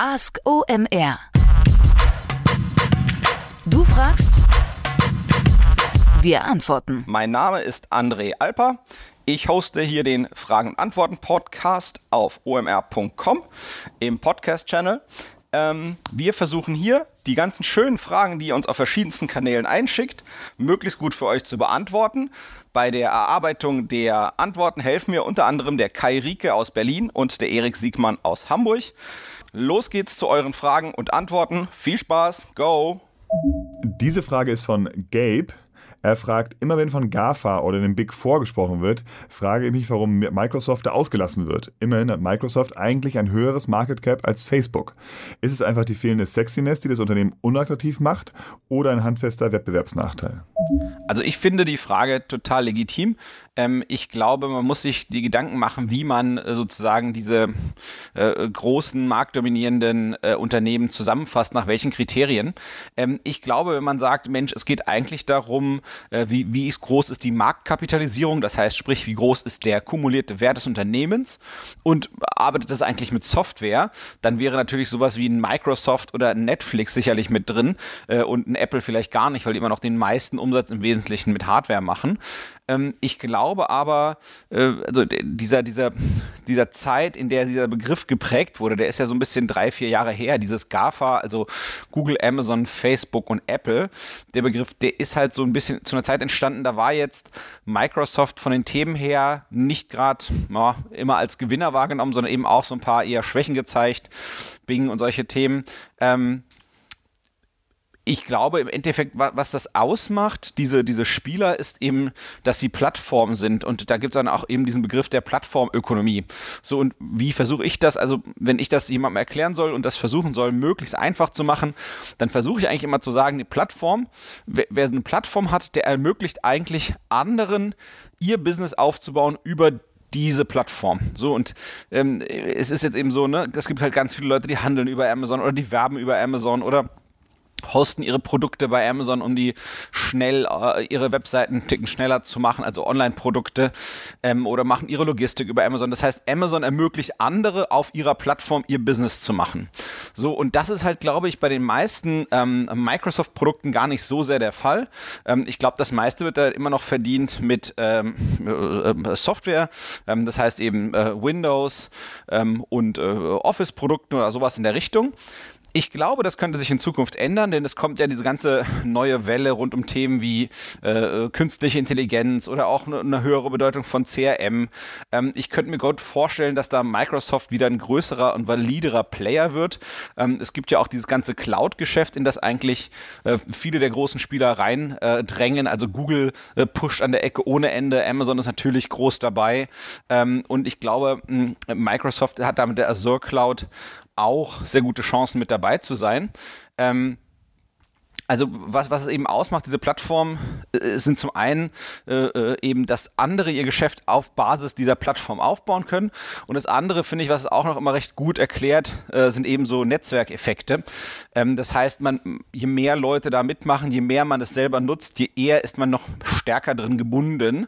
Ask OMR. Du fragst, wir antworten. Mein Name ist André Alper. Ich hoste hier den Fragen- und Antworten-Podcast auf omr.com im Podcast-Channel. Ähm, wir versuchen hier die ganzen schönen Fragen, die ihr uns auf verschiedensten Kanälen einschickt, möglichst gut für euch zu beantworten. Bei der Erarbeitung der Antworten helfen mir unter anderem der Kai Rieke aus Berlin und der Erik Siegmann aus Hamburg. Los geht's zu euren Fragen und Antworten. Viel Spaß, go! Diese Frage ist von Gabe. Er fragt, immer wenn von GAFA oder dem Big Four gesprochen wird, frage ich mich, warum Microsoft da ausgelassen wird. Immerhin hat Microsoft eigentlich ein höheres Market Cap als Facebook. Ist es einfach die fehlende Sexiness, die das Unternehmen unattraktiv macht oder ein handfester Wettbewerbsnachteil? Also ich finde die Frage total legitim. Ähm, ich glaube, man muss sich die Gedanken machen, wie man äh, sozusagen diese äh, großen marktdominierenden äh, Unternehmen zusammenfasst, nach welchen Kriterien. Ähm, ich glaube, wenn man sagt, Mensch, es geht eigentlich darum, äh, wie, wie groß ist die Marktkapitalisierung, das heißt, sprich, wie groß ist der kumulierte Wert des Unternehmens und arbeitet das eigentlich mit Software, dann wäre natürlich sowas wie ein Microsoft oder ein Netflix sicherlich mit drin äh, und ein Apple vielleicht gar nicht, weil die immer noch den meisten Umsatz im Wesentlichen mit Hardware machen. Ähm, ich glaube aber, äh, also dieser, dieser, dieser Zeit, in der dieser Begriff geprägt wurde, der ist ja so ein bisschen drei, vier Jahre her, dieses GAFA, also Google, Amazon, Facebook und Apple. Der Begriff, der ist halt so ein bisschen zu einer Zeit entstanden, da war jetzt Microsoft von den Themen her nicht gerade immer als Gewinner wahrgenommen, sondern eben auch so ein paar eher Schwächen gezeigt, Bing und solche Themen. Ähm, ich glaube im Endeffekt, was das ausmacht, diese, diese Spieler, ist eben, dass sie Plattformen sind. Und da gibt es dann auch eben diesen Begriff der Plattformökonomie. So, und wie versuche ich das? Also, wenn ich das jemandem erklären soll und das versuchen soll, möglichst einfach zu machen, dann versuche ich eigentlich immer zu sagen, die Plattform, wer, wer eine Plattform hat, der ermöglicht eigentlich anderen, ihr Business aufzubauen über diese Plattform. So, und ähm, es ist jetzt eben so, ne, es gibt halt ganz viele Leute, die handeln über Amazon oder die werben über Amazon oder hosten ihre Produkte bei Amazon, um die schnell äh, ihre Webseiten Ticken schneller zu machen, also Online-Produkte ähm, oder machen ihre Logistik über Amazon. Das heißt, Amazon ermöglicht andere auf ihrer Plattform ihr Business zu machen. So und das ist halt, glaube ich, bei den meisten ähm, Microsoft-Produkten gar nicht so sehr der Fall. Ähm, ich glaube, das meiste wird da immer noch verdient mit ähm, äh, Software. Ähm, das heißt eben äh, Windows ähm, und äh, Office-Produkten oder sowas in der Richtung. Ich glaube, das könnte sich in Zukunft ändern, denn es kommt ja diese ganze neue Welle rund um Themen wie äh, künstliche Intelligenz oder auch eine, eine höhere Bedeutung von CRM. Ähm, ich könnte mir gut vorstellen, dass da Microsoft wieder ein größerer und validerer Player wird. Ähm, es gibt ja auch dieses ganze Cloud-Geschäft, in das eigentlich äh, viele der großen Spieler reindrängen. Äh, also Google äh, pusht an der Ecke ohne Ende, Amazon ist natürlich groß dabei. Ähm, und ich glaube, Microsoft hat da mit der Azure Cloud auch sehr gute Chancen mit dabei zu sein. Ähm, also was, was es eben ausmacht, diese Plattform, äh, sind zum einen äh, äh, eben, dass andere ihr Geschäft auf Basis dieser Plattform aufbauen können. Und das andere, finde ich, was es auch noch immer recht gut erklärt, äh, sind eben so Netzwerkeffekte. Ähm, das heißt, man, je mehr Leute da mitmachen, je mehr man es selber nutzt, je eher ist man noch stärker drin gebunden.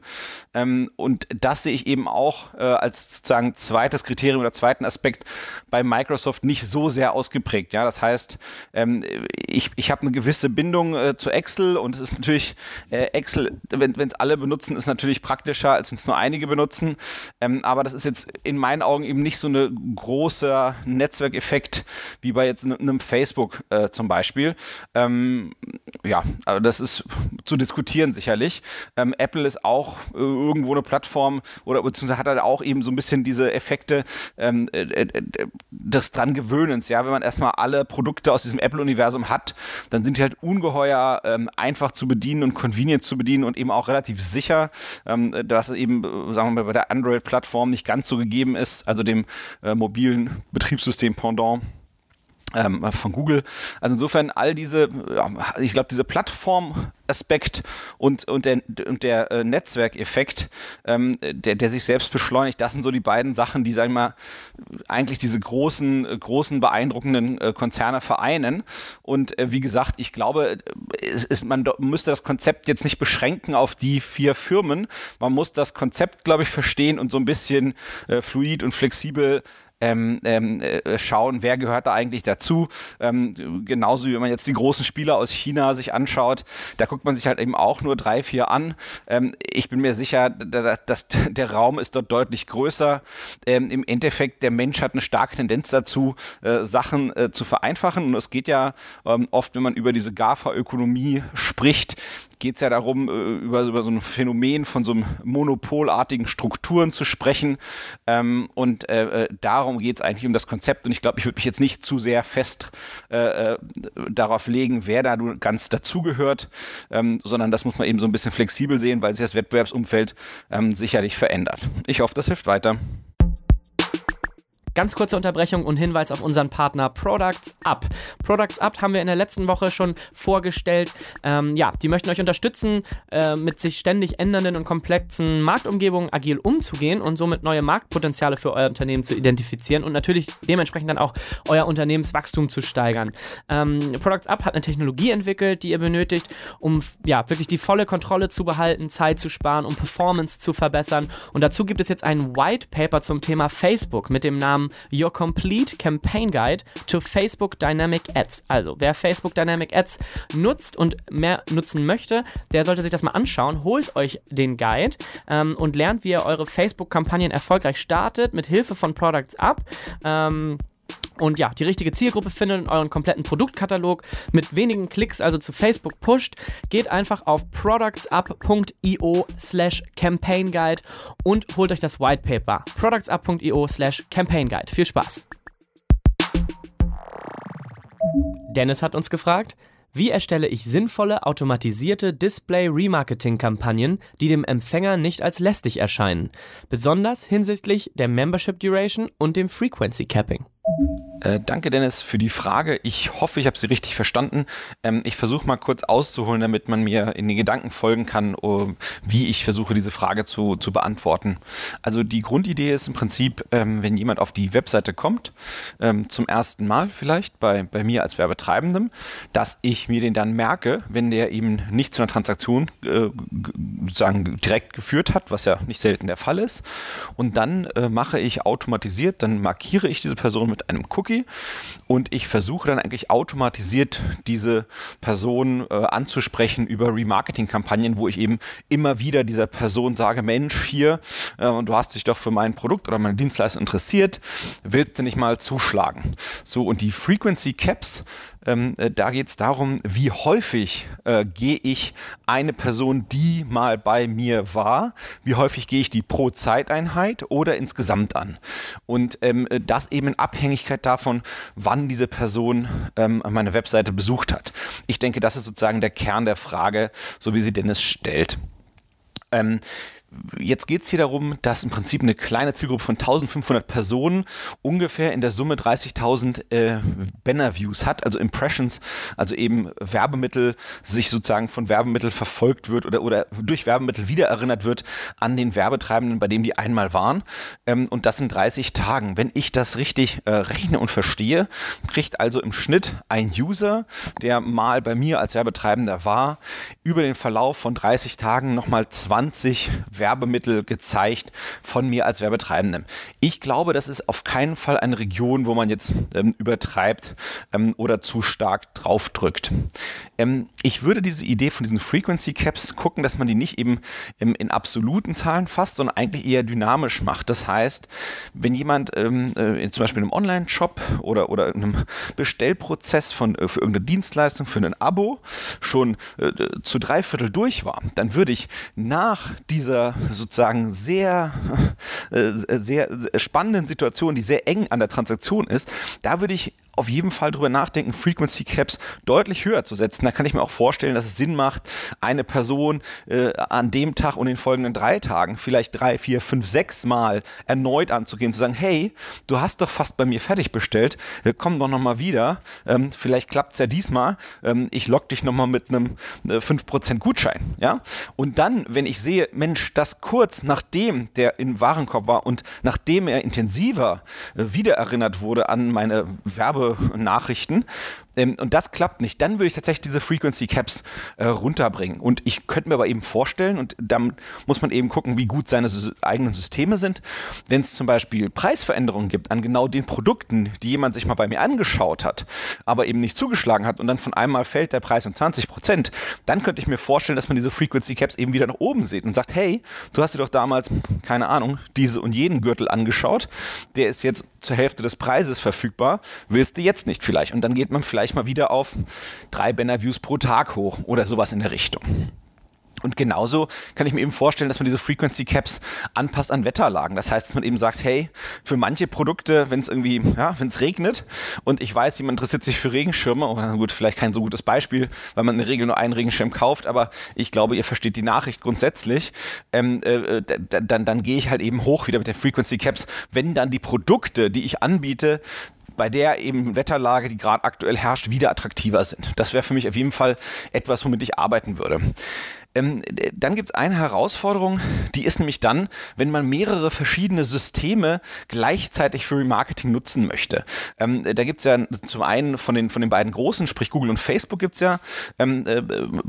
Ähm, und das sehe ich eben auch äh, als sozusagen zweites Kriterium oder zweiten Aspekt bei Microsoft nicht so sehr ausgeprägt. Ja, das heißt, ähm, ich, ich habe eine gewisse Bindung äh, zu Excel und es ist natürlich, äh, Excel, wenn es alle benutzen, ist natürlich praktischer, als wenn es nur einige benutzen. Ähm, aber das ist jetzt in meinen Augen eben nicht so ein großer Netzwerkeffekt wie bei jetzt einem Facebook äh, zum Beispiel. Ähm, ja, aber das ist zu diskutieren sicherlich. Ähm, Apple ist auch äh, irgendwo eine Plattform oder beziehungsweise hat halt auch eben so ein bisschen diese Effekte ähm, äh, äh, des dran Gewöhnens. Ja, wenn man erstmal alle Produkte aus diesem Apple-Universum hat, dann sind die halt ungeheuer ähm, einfach zu bedienen und convenient zu bedienen und eben auch relativ sicher, ähm, dass eben, äh, sagen wir mal, bei der Android-Plattform nicht ganz so gegeben ist, also dem äh, mobilen Betriebssystem Pendant ähm, von Google. Also insofern all diese, ja, ich glaube, diese Plattformaspekt und, und der, und der äh, Netzwerkeffekt, ähm, der, der sich selbst beschleunigt, das sind so die beiden Sachen, die, sagen wir mal, eigentlich diese großen, großen, beeindruckenden äh, Konzerne vereinen. Und äh, wie gesagt, ich glaube, es, es, man müsste das Konzept jetzt nicht beschränken auf die vier Firmen. Man muss das Konzept, glaube ich, verstehen und so ein bisschen äh, fluid und flexibel ähm, ähm, äh, schauen, wer gehört da eigentlich dazu. Ähm, genauso wie man jetzt die großen Spieler aus China sich anschaut, da guckt man sich halt eben auch nur drei, vier an. Ähm, ich bin mir sicher, dass der Raum ist dort deutlich größer. Ähm, Im Endeffekt, der Mensch hat eine starke Tendenz dazu, äh, Sachen äh, zu vereinfachen. Und es geht ja ähm, oft, wenn man über diese GAFA-Ökonomie spricht, geht es ja darum, äh, über, über so ein Phänomen von so einem monopolartigen Strukturen zu sprechen. Ähm, und äh, äh darum geht es eigentlich um das Konzept. Und ich glaube, ich würde mich jetzt nicht zu sehr fest äh, äh darauf legen, wer da ganz dazugehört, ähm, sondern das muss man eben so ein bisschen flexibel sehen, weil sich das Wettbewerbsumfeld ähm, sicherlich verändert. Ich hoffe, das hilft weiter. Ganz kurze Unterbrechung und Hinweis auf unseren Partner Products Up. Products Up haben wir in der letzten Woche schon vorgestellt. Ähm, ja, die möchten euch unterstützen, äh, mit sich ständig ändernden und komplexen Marktumgebungen agil umzugehen und somit neue Marktpotenziale für euer Unternehmen zu identifizieren und natürlich dementsprechend dann auch euer Unternehmenswachstum zu steigern. Ähm, Products Up hat eine Technologie entwickelt, die ihr benötigt, um ja wirklich die volle Kontrolle zu behalten, Zeit zu sparen, um Performance zu verbessern. Und dazu gibt es jetzt ein White Paper zum Thema Facebook mit dem Namen Namen Your Complete Campaign Guide to Facebook Dynamic Ads. Also, wer Facebook Dynamic Ads nutzt und mehr nutzen möchte, der sollte sich das mal anschauen. Holt euch den Guide ähm, und lernt, wie ihr eure Facebook-Kampagnen erfolgreich startet mit Hilfe von Products Up. Ähm, und ja, die richtige Zielgruppe findet in euren kompletten Produktkatalog mit wenigen Klicks also zu Facebook pusht, geht einfach auf productsup.io slash campaign guide und holt euch das White Paper. productsup.io slash campaign guide. Viel Spaß! Dennis hat uns gefragt, wie erstelle ich sinnvolle automatisierte Display-Remarketing-Kampagnen, die dem Empfänger nicht als lästig erscheinen, besonders hinsichtlich der Membership Duration und dem Frequency Capping? Äh, danke, Dennis, für die Frage. Ich hoffe, ich habe sie richtig verstanden. Ähm, ich versuche mal kurz auszuholen, damit man mir in den Gedanken folgen kann, uh, wie ich versuche, diese Frage zu, zu beantworten. Also die Grundidee ist im Prinzip, ähm, wenn jemand auf die Webseite kommt, ähm, zum ersten Mal vielleicht bei, bei mir als Werbetreibendem, dass ich mir den dann merke, wenn der eben nicht zu einer Transaktion äh, sozusagen direkt geführt hat, was ja nicht selten der Fall ist. Und dann äh, mache ich automatisiert, dann markiere ich diese Person mit einem Cookie und ich versuche dann eigentlich automatisiert diese Person äh, anzusprechen über Remarketing-Kampagnen, wo ich eben immer wieder dieser Person sage, Mensch, hier, äh, du hast dich doch für mein Produkt oder meine Dienstleistung interessiert, willst du nicht mal zuschlagen? So, und die Frequency Caps ähm, äh, da geht es darum, wie häufig äh, gehe ich eine Person, die mal bei mir war, wie häufig gehe ich die pro Zeiteinheit oder insgesamt an. Und ähm, das eben in Abhängigkeit davon, wann diese Person ähm, meine Webseite besucht hat. Ich denke, das ist sozusagen der Kern der Frage, so wie sie Dennis stellt. Ähm, Jetzt geht es hier darum, dass im Prinzip eine kleine Zielgruppe von 1500 Personen ungefähr in der Summe 30.000 äh, Banner-Views hat, also Impressions, also eben Werbemittel, sich sozusagen von Werbemitteln verfolgt wird oder, oder durch Werbemittel wiedererinnert wird an den Werbetreibenden, bei dem die einmal waren. Ähm, und das in 30 Tagen. Wenn ich das richtig äh, rechne und verstehe, kriegt also im Schnitt ein User, der mal bei mir als Werbetreibender war, über den Verlauf von 30 Tagen nochmal 20 Werbemittel gezeigt von mir als Werbetreibendem. Ich glaube, das ist auf keinen Fall eine Region, wo man jetzt ähm, übertreibt ähm, oder zu stark draufdrückt. Ähm, ich würde diese Idee von diesen Frequency Caps gucken, dass man die nicht eben ähm, in absoluten Zahlen fasst, sondern eigentlich eher dynamisch macht. Das heißt, wenn jemand ähm, äh, zum Beispiel in einem Online-Shop oder, oder in einem Bestellprozess von, äh, für irgendeine Dienstleistung, für ein Abo schon äh, zu drei Viertel durch war, dann würde ich nach dieser sozusagen sehr, äh, sehr spannenden Situation, die sehr eng an der Transaktion ist, da würde ich auf jeden Fall drüber nachdenken, Frequency Caps deutlich höher zu setzen. Da kann ich mir auch vorstellen, dass es Sinn macht, eine Person äh, an dem Tag und den folgenden drei Tagen vielleicht drei, vier, fünf, sechs Mal erneut anzugehen, zu sagen, hey, du hast doch fast bei mir fertig bestellt, äh, komm doch nochmal wieder, ähm, vielleicht klappt es ja diesmal, ähm, ich lock dich nochmal mit einem äh, 5% Gutschein. Ja? Und dann, wenn ich sehe, Mensch, das kurz nachdem der im Warenkorb war und nachdem er intensiver äh, wiedererinnert wurde an meine Werbe Nachrichten, Ähm, und das klappt nicht. Dann würde ich tatsächlich diese Frequency Caps äh, runterbringen. Und ich könnte mir aber eben vorstellen, und dann muss man eben gucken, wie gut seine eigenen Systeme sind. Wenn es zum Beispiel Preisveränderungen gibt an genau den Produkten, die jemand sich mal bei mir angeschaut hat, aber eben nicht zugeschlagen hat und dann von einmal fällt der Preis um 20 Prozent, dann könnte ich mir vorstellen, dass man diese Frequency Caps eben wieder nach oben sieht und sagt, hey, du hast dir doch damals, keine Ahnung, diese und jeden Gürtel angeschaut, der ist jetzt zur Hälfte des Preises verfügbar, willst du jetzt nicht vielleicht? Und dann geht man vielleicht mal wieder auf drei Banner-Views pro Tag hoch oder sowas in der Richtung. Und genauso kann ich mir eben vorstellen, dass man diese Frequency Caps anpasst an Wetterlagen. Das heißt, dass man eben sagt, hey, für manche Produkte, wenn es irgendwie, ja, wenn es regnet und ich weiß, jemand interessiert sich für Regenschirme, oder gut, vielleicht kein so gutes Beispiel, weil man in der Regel nur einen Regenschirm kauft, aber ich glaube, ihr versteht die Nachricht grundsätzlich, ähm, äh, dann, dann gehe ich halt eben hoch wieder mit den Frequency Caps, wenn dann die Produkte, die ich anbiete, bei der eben Wetterlage, die gerade aktuell herrscht, wieder attraktiver sind. Das wäre für mich auf jeden Fall etwas, womit ich arbeiten würde. Ähm, dann gibt es eine Herausforderung, die ist nämlich dann, wenn man mehrere verschiedene Systeme gleichzeitig für Remarketing nutzen möchte. Ähm, da gibt es ja zum einen von den, von den beiden großen, sprich Google und Facebook, gibt es ja ähm, äh,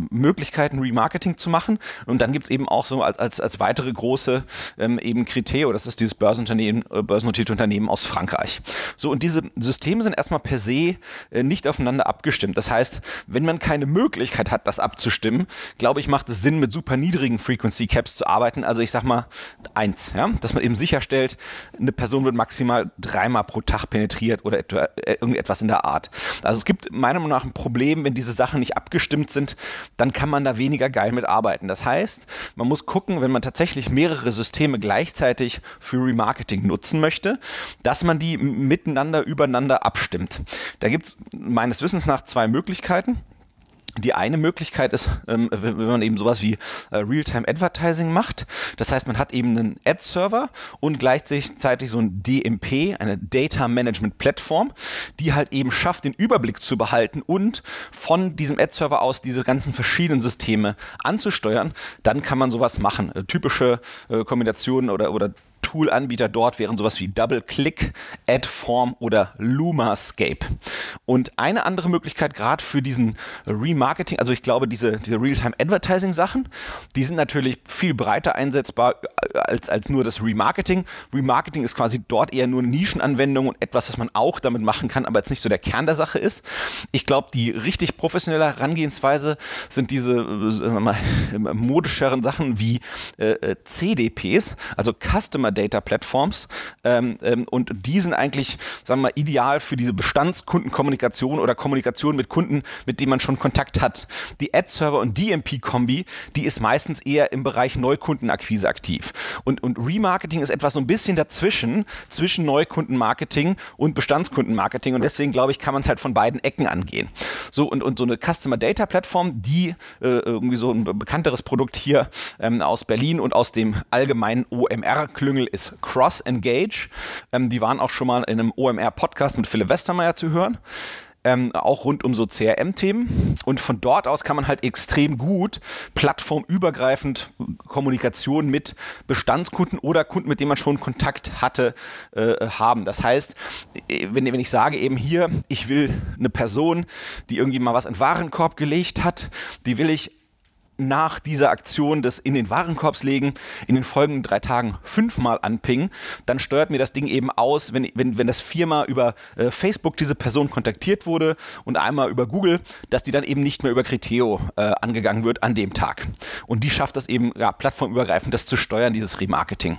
Möglichkeiten, Remarketing zu machen. Und dann gibt es eben auch so als, als, als weitere große ähm, eben Criteo, das ist dieses Börsenunternehmen, äh, börsennotierte Unternehmen aus Frankreich. So, und diese Systeme sind erstmal per se äh, nicht aufeinander abgestimmt. Das heißt, wenn man keine Möglichkeit hat, das abzustimmen, glaube ich, macht Sinn, mit super niedrigen Frequency Caps zu arbeiten. Also ich sag mal eins, ja, dass man eben sicherstellt, eine Person wird maximal dreimal pro Tag penetriert oder etwa, äh, irgendetwas in der Art. Also es gibt meiner Meinung nach ein Problem, wenn diese Sachen nicht abgestimmt sind, dann kann man da weniger geil mit arbeiten. Das heißt, man muss gucken, wenn man tatsächlich mehrere Systeme gleichzeitig für Remarketing nutzen möchte, dass man die miteinander, übereinander abstimmt. Da gibt es meines Wissens nach zwei Möglichkeiten. Die eine Möglichkeit ist, ähm, wenn man eben sowas wie äh, Real-Time Advertising macht. Das heißt, man hat eben einen Ad-Server und gleichzeitig so ein DMP, eine Data Management Plattform, die halt eben schafft, den Überblick zu behalten und von diesem Ad-Server aus diese ganzen verschiedenen Systeme anzusteuern. Dann kann man sowas machen. Äh, typische äh, Kombinationen oder, oder Tool-Anbieter dort wären sowas wie DoubleClick, AdForm oder Lumascape. Und eine andere Möglichkeit, gerade für diesen Remarketing, also ich glaube, diese, diese Real-Time-Advertising-Sachen, die sind natürlich viel breiter einsetzbar äh, als, als nur das Remarketing. Remarketing ist quasi dort eher nur eine Nischenanwendung und etwas, was man auch damit machen kann, aber jetzt nicht so der Kern der Sache ist. Ich glaube, die richtig professionelle Herangehensweise sind diese äh, modischeren Sachen wie äh, äh CDPs, also Customer Data Platforms. Ähm, ähm, und die sind eigentlich, sagen wir mal, ideal für diese Bestandskundenkommunikation oder Kommunikation mit Kunden, mit denen man schon Kontakt hat. Die Ad-Server und DMP-Kombi, die ist meistens eher im Bereich Neukundenakquise aktiv. Und, und Remarketing ist etwas so ein bisschen dazwischen, zwischen Neukundenmarketing und Bestandskundenmarketing. Und deswegen, glaube ich, kann man es halt von beiden Ecken angehen. So, und, und so eine Customer Data Plattform, die äh, irgendwie so ein bekannteres Produkt hier ähm, aus Berlin und aus dem allgemeinen OMR-Klüngel ist Cross Engage. Ähm, die waren auch schon mal in einem OMR-Podcast mit Philipp Westermeier zu hören. Ähm, auch rund um so CRM-Themen. Und von dort aus kann man halt extrem gut plattformübergreifend Kommunikation mit Bestandskunden oder Kunden, mit denen man schon Kontakt hatte, äh, haben. Das heißt, wenn, wenn ich sage eben hier, ich will eine Person, die irgendwie mal was in den Warenkorb gelegt hat, die will ich nach dieser Aktion des in den Warenkorbs legen in den folgenden drei Tagen fünfmal anpingen, dann steuert mir das Ding eben aus, wenn, wenn, wenn das viermal über äh, Facebook diese Person kontaktiert wurde und einmal über Google, dass die dann eben nicht mehr über Criteo äh, angegangen wird an dem Tag. Und die schafft das eben ja, plattformübergreifend, das zu steuern, dieses Remarketing.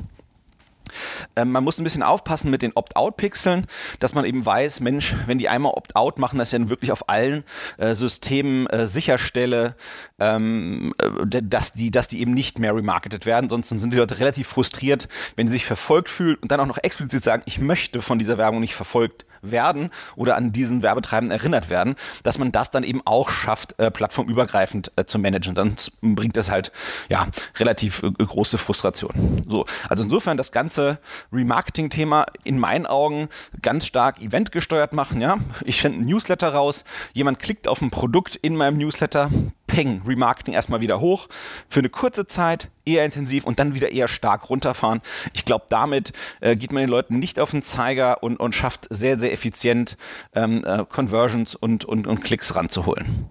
Ähm, man muss ein bisschen aufpassen mit den Opt-out-Pixeln, dass man eben weiß, Mensch, wenn die einmal Opt-out machen, dass ich dann wirklich auf allen äh, Systemen äh, sicherstelle, ähm, äh, dass, die, dass die eben nicht mehr remarketet werden. Sonst sind die Leute relativ frustriert, wenn sie sich verfolgt fühlen und dann auch noch explizit sagen, ich möchte von dieser Werbung nicht verfolgt werden oder an diesen Werbetreibenden erinnert werden, dass man das dann eben auch schafft, äh, plattformübergreifend äh, zu managen. Dann bringt das halt ja relativ äh, große Frustration. So, also insofern das ganze Remarketing-Thema in meinen Augen ganz stark eventgesteuert machen. Ja, ich sende ein Newsletter raus, jemand klickt auf ein Produkt in meinem Newsletter, peng, Remarketing erstmal wieder hoch, für eine kurze Zeit eher intensiv und dann wieder eher stark runterfahren. Ich glaube, damit äh, geht man den Leuten nicht auf den Zeiger und, und schafft sehr, sehr effizient ähm, äh, Conversions und, und, und Klicks ranzuholen.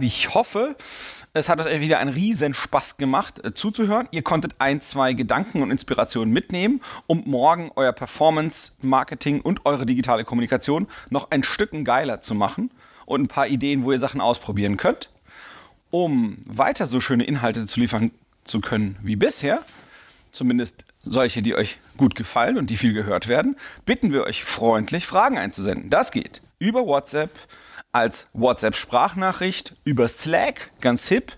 Ich hoffe, es hat euch wieder einen riesen Spaß gemacht äh, zuzuhören. Ihr konntet ein, zwei Gedanken und Inspirationen mitnehmen, um morgen euer Performance, Marketing und eure digitale Kommunikation noch ein Stück geiler zu machen und ein paar Ideen, wo ihr Sachen ausprobieren könnt. Um weiter so schöne Inhalte zu liefern zu können wie bisher, zumindest solche, die euch gut gefallen und die viel gehört werden, bitten wir euch freundlich, Fragen einzusenden. Das geht über WhatsApp als WhatsApp-Sprachnachricht, über Slack, ganz hip,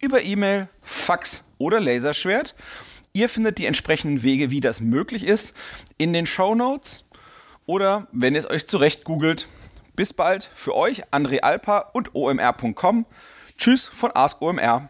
über E-Mail, Fax oder Laserschwert. Ihr findet die entsprechenden Wege, wie das möglich ist, in den Show Notes oder wenn ihr es euch zurecht googelt. Bis bald für euch, André Alpa und omr.com. Tschüss von Ask OMR.